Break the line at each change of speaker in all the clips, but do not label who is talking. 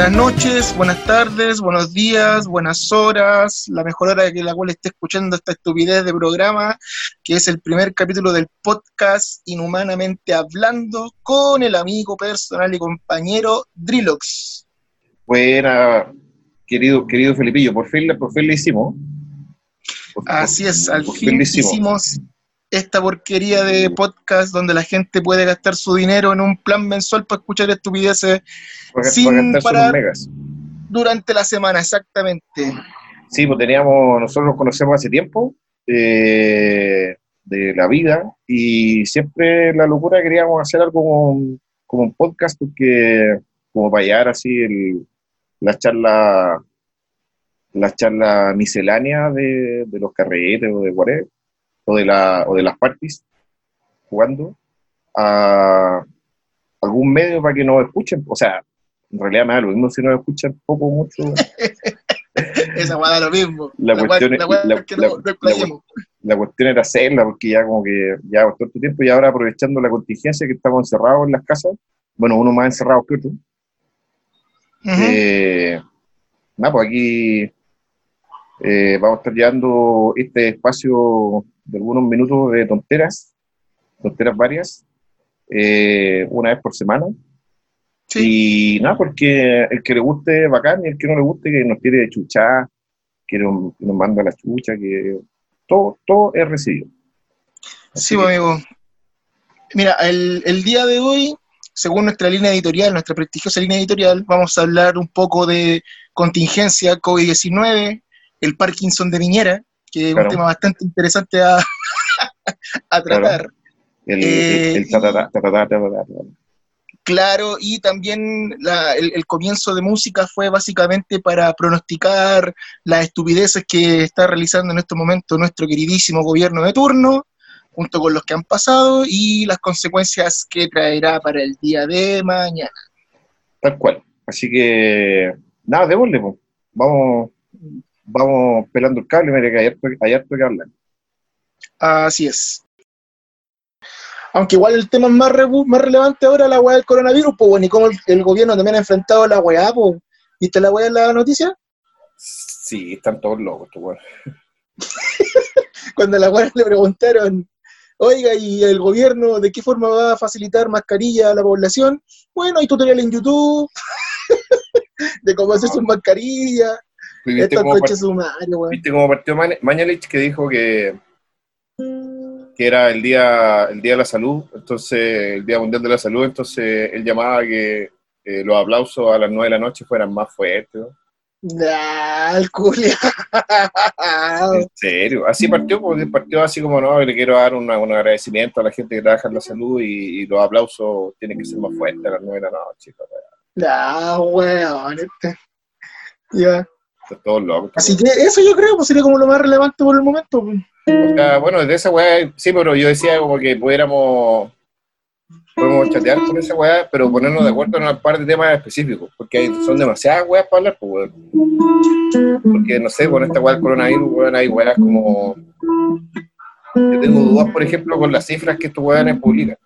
Buenas noches, buenas tardes, buenos días, buenas horas, la mejor hora que la cual esté escuchando esta estupidez de programa, que es el primer capítulo del podcast Inhumanamente Hablando con el amigo personal y compañero Drilox.
Buena, querido, querido Felipillo, por fin, por fin le hicimos.
Por, Así es, al fin, hicimos. hicimos esta porquería de podcast donde la gente puede gastar su dinero en un plan mensual para escuchar estupideces sin parar durante la semana, exactamente.
Sí, pues teníamos, nosotros nos conocemos hace tiempo eh, de la vida y siempre la locura queríamos hacer algo como, como un podcast porque como para llegar así el, la charla la charla miscelánea de, de los carretes o de whatever o de, la, o de las parties jugando a algún medio para que nos escuchen. O sea, en realidad me da lo mismo si nos escuchan poco o mucho.
Esa va a lo mismo.
La, cuestión, la, cuestión era hacerla, porque ya como que ya todo este tiempo y ahora aprovechando la contingencia que estamos encerrados en las casas, bueno, uno más encerrado que otro. eh, nada, pues aquí eh, vamos a estar llevando este espacio de algunos minutos de tonteras, tonteras varias, eh, una vez por semana. Sí. Y nada, porque el que le guste bacán y el que no le guste que nos quiere chuchar, que nos, nos manda la chucha, que todo, todo es recibido.
sí, pues, amigo. Mira, el, el día de hoy, según nuestra línea editorial, nuestra prestigiosa línea editorial, vamos a hablar un poco de contingencia COVID-19, el Parkinson de Viñera, que es un tema bastante interesante a, tratar. Claro, y también el, comienzo de música fue básicamente para pronosticar las estupideces que está realizando en este momento nuestro queridísimo gobierno de turno, junto con los que han pasado y las consecuencias que traerá para el día de mañana.
Tal cual. Así que, nada, démosle, vamos vamos pelando el cable, mire que hay harto, que hablar.
Así es. Aunque igual el tema más, más relevante ahora es la weá del coronavirus, pues bueno, y cómo el, gobierno también ha enfrentado la weá, pues. ¿Viste la weá en la noticia?
Sí, están todos locos, tu weá.
Cuando a la weá le preguntaron, oiga, ¿y el gobierno de qué forma va a facilitar mascarilla a la población? Bueno, hay tutoriales en YouTube de cómo hacer sus mascarillas.
¿Viste cómo, ¿Viste cómo partió Mañalich que dijo que, que era el día, el día de la salud, entonces el Día Mundial de la Salud, entonces él llamaba que los aplausos a las nueve de la noche fueran más fuertes.
el
en serio, así partió, porque partió así como no, le quiero dar un agradecimiento a la gente que trabaja en la salud y, los aplausos tienen que ser más fuertes a las nueve de la noche.
Ya, weón, este. Ya
todo loco.
Así que eso yo creo pues sería como lo más relevante por el momento. Pues.
O sea, bueno, de esa weá, sí, pero yo decía como que pudiéramos podemos chatear con esa weá, pero ponernos de acuerdo en una par de temas específicos, porque hay, son demasiadas weas para hablar, pues, Porque, no sé, con esta weá del coronavirus, weón, hay weas como... Yo tengo dudas, por ejemplo, con las cifras que estos weones publican.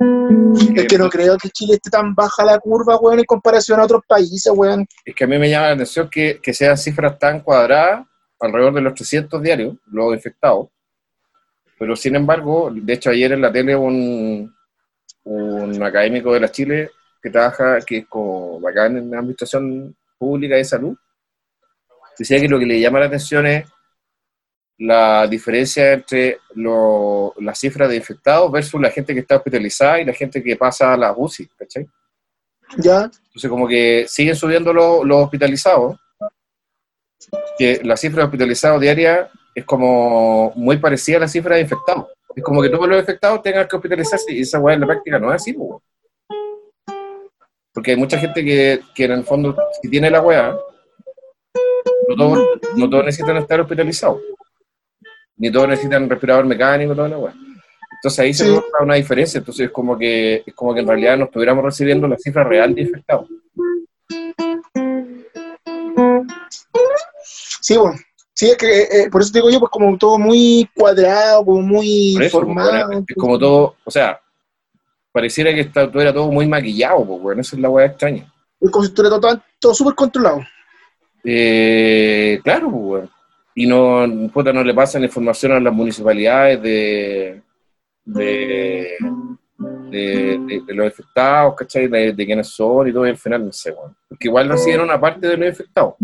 Es que no creo que Chile esté tan baja la curva, weón, en comparación a otros países, weón.
Es que a mí me llama la atención que, que sean cifras tan cuadradas, alrededor de los 300 diarios, los infectados. Pero sin embargo, de hecho ayer en la tele un, un académico de la Chile que trabaja, que es como bacán en la administración pública de salud, decía que lo que le llama la atención es la diferencia entre las cifras de infectados versus la gente que está hospitalizada y la gente que pasa a la UCI, ¿cachai?
Ya.
Entonces, como que siguen subiendo los, hospitalizados, que la cifra de hospitalizados diaria es como muy parecida a la cifra de infectados. Es como que todos los infectados tengan que hospitalizarse y esa weá en la práctica no es así, Porque hay mucha gente que, que en el fondo, si tiene la weá, no todos, no todos necesitan estar hospitalizados ni todos necesitan respirador mecánico, toda la weá. Entonces ahí se nota una diferencia, entonces es como que es como que en realidad no estuviéramos recibiendo la cifra real de infectados.
Sí, bueno. Sí, es que eh, por eso te digo yo, pues como todo muy cuadrado, como muy pues, formado.
es como todo, o sea, pareciera que está, todo era todo muy maquillado, pues bueno, esa es la weá extraña.
Es como si estuviera todo, todo súper controlado.
Eh, claro, pues, weón. Y no, puta, no le pasan información a las municipalidades de, de, de, de- de los afectados, ¿cachai? De, de quiénes son y todo, y al final no sé, weón. Porque igual no hicieron una parte de los afectados.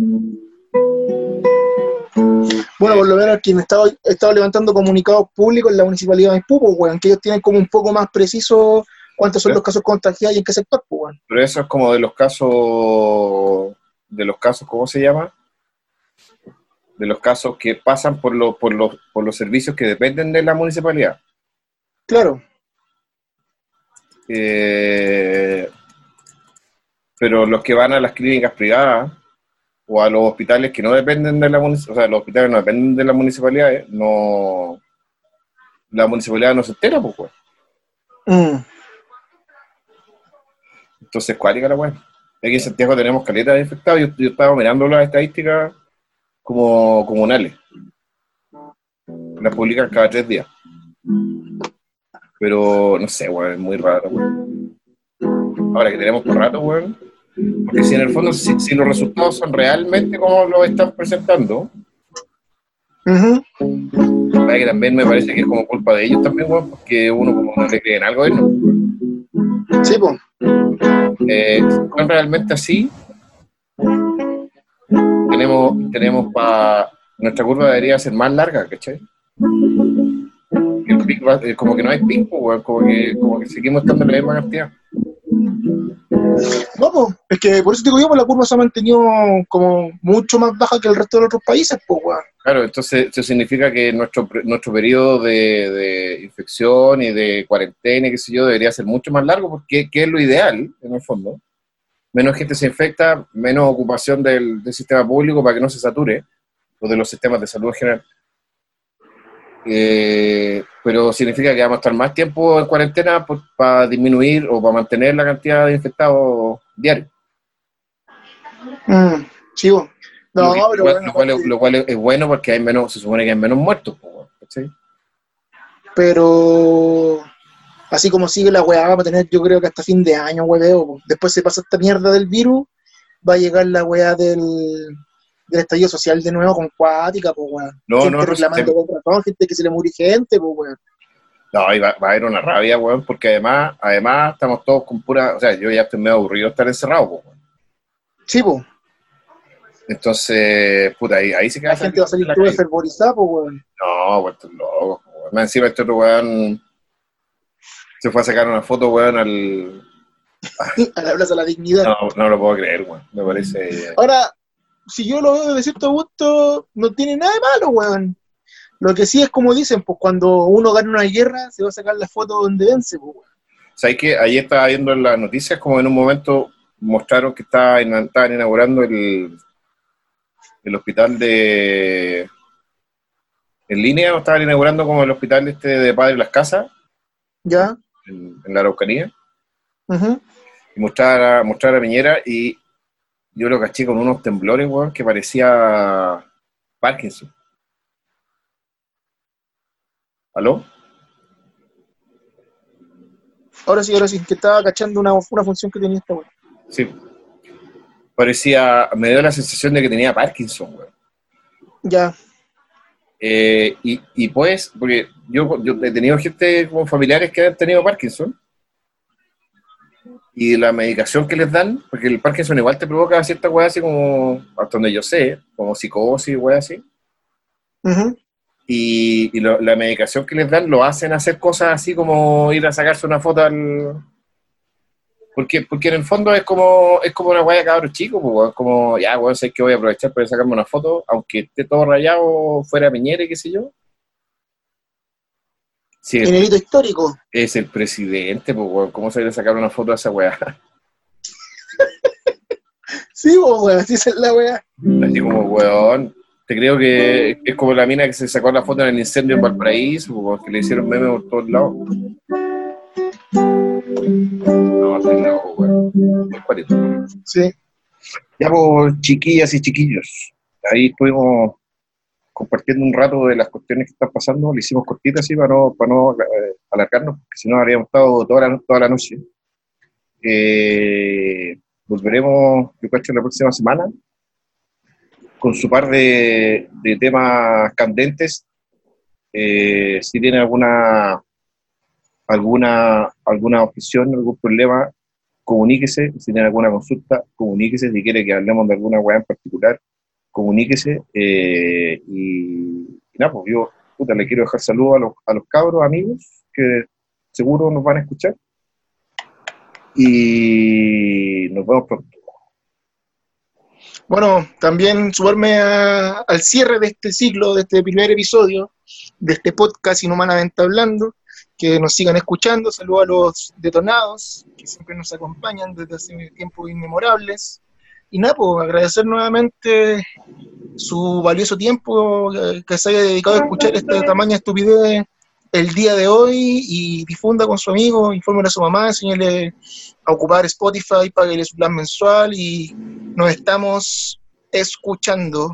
Bueno, por lo menos quien estaba, estaba levantando comunicados públicos en la municipalidad de Maipú, pues, weón, que ellos tienen como un poco más preciso cuántos son
Sí.
los casos contagiados y en qué sector, pues, weón.
Pero eso es como de los casos, de los casos, ¿cómo se llama? De los casos que pasan por, los por, los, por los servicios que dependen de la municipalidad.
Claro.
Eh, pero los que van a las clínicas privadas o a los hospitales que no dependen de la municipalidad, o sea, los hospitales no dependen de las municipalidades, no, la municipalidad no se entera, pues.
Mm.
Entonces, ¿cuál es la weá? Aquí en Santiago tenemos caleta de infectados. Yo, yo estaba mirando las estadísticas como comunales. Las publican cada tres días. Pero no sé, weón, es muy raro, weón. Ahora que tenemos por rato, weón. Porque si en el fondo, si, si los resultados son realmente como lo están presentando,
Ujú.
vaya que también me parece que es como culpa de ellos también, weón, porque uno como no le cree en algo, ¿no?
Sí, pues.
eh, son realmente así, tenemos, tenemos para. Nuestra curva debería ser más larga, ¿cachai? El pic va- eh, como que no hay pic, pues, como que, como que seguimos estando en la misma cantidad.
No, pues, es que por eso te digo yo, pues la curva se ha mantenido como mucho más baja que el resto de los otros países, pues, weón.
Claro, entonces eso significa que nuestro, nuestro periodo de, de infección y de cuarentena, y qué sé yo, debería ser mucho más largo, porque ¿qué es lo ideal, en el fondo? Menos gente se infecta, menos ocupación del, del sistema público para que no se sature, o de los sistemas de salud en general. Eh, pero significa que vamos a estar más tiempo en cuarentena para disminuir o para mantener la cantidad de infectados diarios.
Mm, sí. No,
lo, que-
pero
lo cual-
bueno,
lo cual, es- lo cual es- bueno porque hay menos, se supone que hay menos muertos. ¿cachai?
pero así como sigue la weá, vamos a tener yo creo que hasta fin de año, weón. po. Después se pasa esta mierda del virus, va a llegar la weá del, del estallido social de nuevo con cuática, pues weón.
No,
gente
no, no,
reclamando todo, gente que se le murió gente, pues weón.
No, y va, va a haber una rabia, weón, porque además, además estamos todos con pura, o sea, yo ya estoy medio aburrido de estar encerrado, po, weón.
Sí, pues.
Entonces, puta, ahí, ahí se queda
La gente va a salir toda fervorizada, pues weón.
No, pues estos locos, po, weón. Encima este otro weón se fue a sacar una foto, weón, al...
A la plaza de la dignidad.
No, no lo puedo creer, weón. Me parece...
Ahora, si yo lo veo desde cierto gusto, no tiene nada de malo, weón. Lo que sí es como dicen, pues cuando uno gana una guerra, se va a sacar la foto donde vence, pues weón.
¿Sabes que Ayer estaba viendo en las noticias como en un momento mostraron que estaba, estaban inaugurando el, el hospital de... En línea, estaban inaugurando como el hospital este de Padre Las Casas,
¿Ya?
En, en la Araucanía,
Ujú.
y mostrar a, mostrar a Piñera y yo lo caché con unos temblores, weón, que parecía Parkinson. ¿Aló?
Ahora sí, ahora sí, que estaba cachando una, una función que tenía esta weón.
Sí. Parecía, me dio la sensación de que tenía Parkinson, weón.
Ya.
Eh, y, y pues, porque yo, yo he tenido gente como familiares que han tenido Parkinson, y la medicación que les dan, porque el Parkinson igual te provoca cierta weá así como, hasta donde yo sé, como psicosis, weá así, y, y lo- la medicación que les dan lo hacen hacer cosas así como ir a sacarse una foto al... Porque, porque en el fondo es como es como una weá de cabros chicos, pues, weón, como, ya, weón, sé que voy a aprovechar para sacarme una foto, aunque esté todo rayado fuera Piñera y qué sé yo. Sí,
Dinerito histórico.
es el presidente, pues, weón, ¿cómo se a sacar una foto a esa weá?
Sí, pues weón, así es la weá.
Así como, weón, te creo que es como la mina que se sacó la foto en el incendio en Valparaíso, pues, weón, que le hicieron memes por todos lados. No, estoy loco, weón. Es.
Sí.
Ya, pues, chiquillas y chiquillos, ahí estuvimos compartiendo un rato de las cuestiones que están pasando, le hicimos cortitas así para no, para no eh, alargarnos, porque si no habríamos estado toda la, toda la noche. Eh, volveremos, yo creo, la próxima semana con su par de, de temas candentes. Eh, si tiene alguna alguna alguna objeción, algún problema, comuníquese. Si tiene alguna consulta, comuníquese. Si quiere que hablemos de alguna weá en particular, comuníquese. Eh, y, nada, pues yo puta, le quiero dejar saludos a los, a los cabros, amigos, que seguro nos van a escuchar. Y nos vemos pronto.
Bueno, también sumarme al cierre de este ciclo, de este primer episodio, de este podcast Inhumanamente Hablando, que nos sigan escuchando. Saludos a los detonados, que siempre nos acompañan desde hace tiempos inmemorables. Y nada, pues agradecer nuevamente su valioso tiempo que se haya dedicado a escuchar esta tamaña estupidez el día de hoy y difunda con su amigo, informe a su mamá, enseñale a ocupar Spotify, pague su plan mensual y nos estamos escuchando.